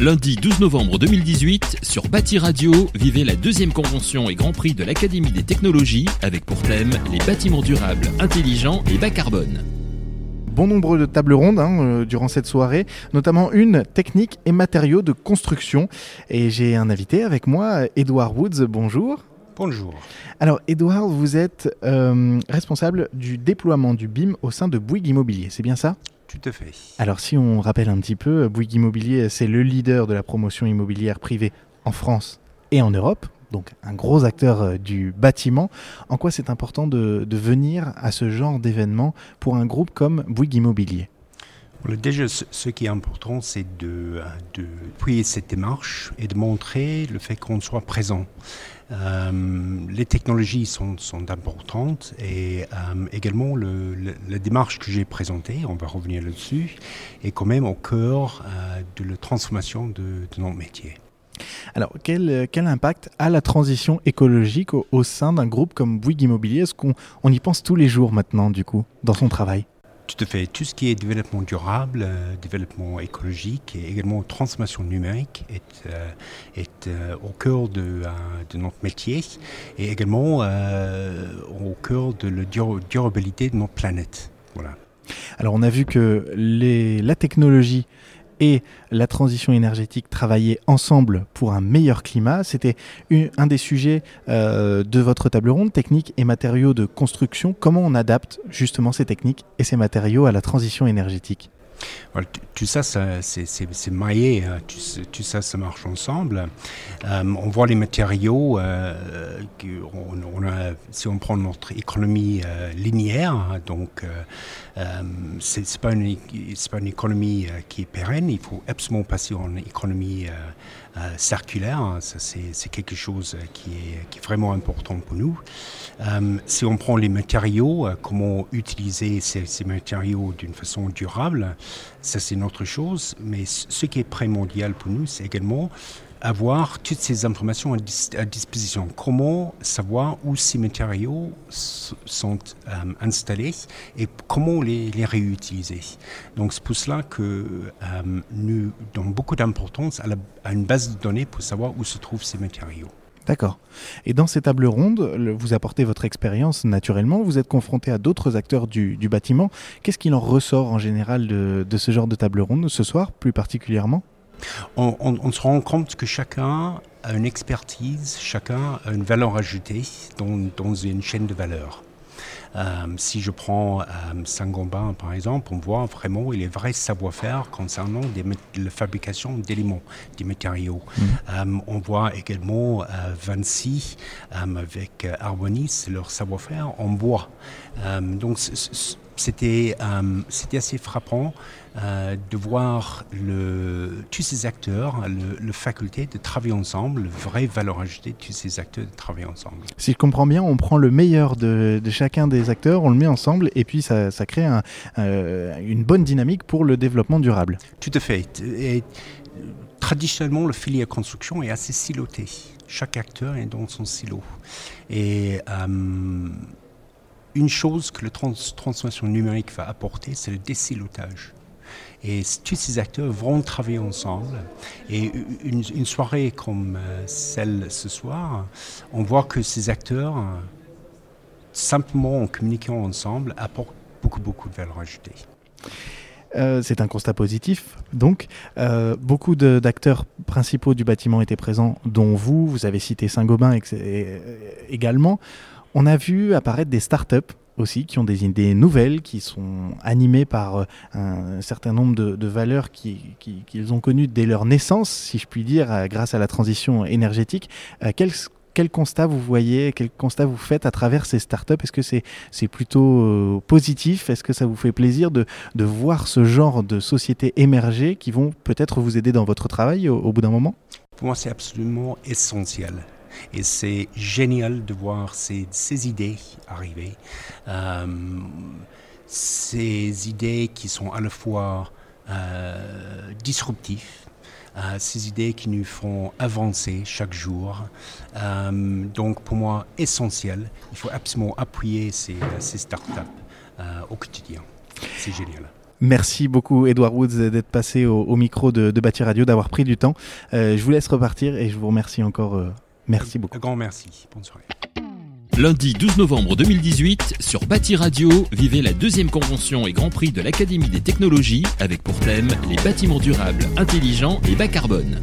Lundi 12 novembre 2018, sur Bâti Radio, vivez la deuxième convention et Grand Prix de l'Académie des technologies avec pour thème les bâtiments durables, intelligents et bas carbone bon nombre de tables rondes hein, euh, durant cette soirée, notamment une technique et matériaux de construction. Et j'ai un invité avec moi, Edouard Woods. Bonjour. Bourgogne. Alors, Edouard, vous êtes euh, responsable du déploiement du BIM au sein de Bouygues Immobilier, c'est bien ça? Alors si on rappelle un petit peu, Bouygues Immobilier, c'est le leader de la promotion immobilière privée en France et en Europe, donc un gros acteur euh, du bâtiment. En quoi c'est important de, venir à ce genre d'événement pour un groupe comme Bouygues Immobilier? Déjà, ce qui est important, c'est de, de cette démarche et de montrer le fait qu'on soit présent. Euh, les technologies sont, importantes et euh, également le, la démarche que j'ai présentée, on va revenir là-dessus, est quand même au cœur euh, de la transformation de, notre métier. Alors, quel, quel, impact a la transition écologique au, au sein d'un groupe comme Bouygues Immobilier? Est-ce qu'on on y pense tous les jours maintenant, du coup, dans son travail? Tout à fait. Tout ce qui est développement durable, euh, développement écologique et également transformation numérique est, euh, euh, au cœur de, notre métier et également au cœur de la durabilité de notre planète. Voilà. Alors on a vu que la technologie et la transition énergétique travailler ensemble pour un meilleur climat. C'était un des sujets euh, de votre table ronde, techniques et matériaux de construction. Comment on adapte justement ces techniques et ces matériaux à la transition énergétique? Tout ça, c'est maillé, hein. tout, ça, ça marche ensemble. Euh, on voit les matériaux, euh, si on prend notre économie euh, linéaire, hein, donc ce n'est pas, pas, une économie qui est pérenne, il faut absolument passer en économie circulaire, hein. c'est quelque chose qui est, qui est, vraiment important pour nous. si on prend les matériaux, comment utiliser ces matériaux d'une façon durable, ça c'est notre chose, mais ce qui est primordial pour nous, c'est également avoir toutes ces informations à, disposition. Comment savoir où ces matériaux sont euh, installés et comment les, réutiliser. Donc c'est pour cela que euh, nous donnons beaucoup d'importance à, une base de données pour savoir où se trouvent ces matériaux. D'accord. Et dans ces tables rondes, vous apportez votre expérience naturellement, vous êtes confronté à d'autres acteurs du, bâtiment. Qu'est-ce qu'il en ressort en général de, ce genre de table ronde ce soir, plus particulièrement? On, se rend compte que chacun a une expertise, chacun a une valeur ajoutée dans une chaîne de valeur. Euh, si je prends euh, Saint-Gobain, par exemple, on voit vraiment les vrais savoir-faire concernant des, la fabrication d'éléments, des matériaux. Mm. Euh, on voit également Vinci avec Arbonis, leur savoir-faire en bois. donc, c'était assez frappant euh, de voir le, tous ces acteurs, le, faculté de travailler ensemble, la vraie valeur ajoutée de tous ces acteurs de travailler ensemble. Si je comprends bien, on prend le meilleur de, chacun des acteurs, on le met ensemble et puis ça, crée euh, une bonne dynamique pour le développement durable. Tout à fait. Et, traditionnellement, le filière construction est assez siloté. Chaque acteur est dans son silo. Et euh, une chose que la transformation numérique va apporter, c'est le désilotage. Et tous ces acteurs vont travailler ensemble. Et une, soirée comme euh, celle ce soir, on voit que ces acteurs, simplement en communiquant ensemble, apportent beaucoup, beaucoup de valeur ajoutée. Euh, c'est un constat positif. Donc, euh, beaucoup d'acteurs principaux du bâtiment étaient présents, dont vous. Vous avez cité Saint-Gobain également. On a vu apparaître des startups aussi, qui ont des idées nouvelles, qui sont animées par euh, un certain nombre de, valeurs qu'ils qui, ont connues dès leur naissance, si je puis dire, euh, grâce à la transition énergétique. Euh, quel, constat vous voyez, quel constat vous faites à travers ces startups? Est-ce que c'est plutôt positif? Est-ce que ça vous fait plaisir de, de, voir ce genre de sociétés émerger qui vont peut-être vous aider dans votre travail au bout d'un moment? Pour moi, c'est absolument essentiel. Et c'est génial de voir ces, ces idées arriver. Euh, ces idées qui sont à la fois euh, disruptives, euh, ces idées qui nous font avancer chaque jour. donc pour moi, essentiel. Il faut absolument appuyer ces, startups au quotidien. C'est génial. Merci beaucoup, Edouard Woods, d'être passé au, micro de, de Bâti Radio, d'avoir pris du temps. je vous laisse repartir et je vous remercie encore. Merci beaucoup. Un grand merci. Bonne soirée. Lundi 12 novembre 2018, sur Bâti Radio, vivez la deuxième convention et Grand Prix de l'Académie des technologies avec pour thème les bâtiments durables, intelligents et bas carbone.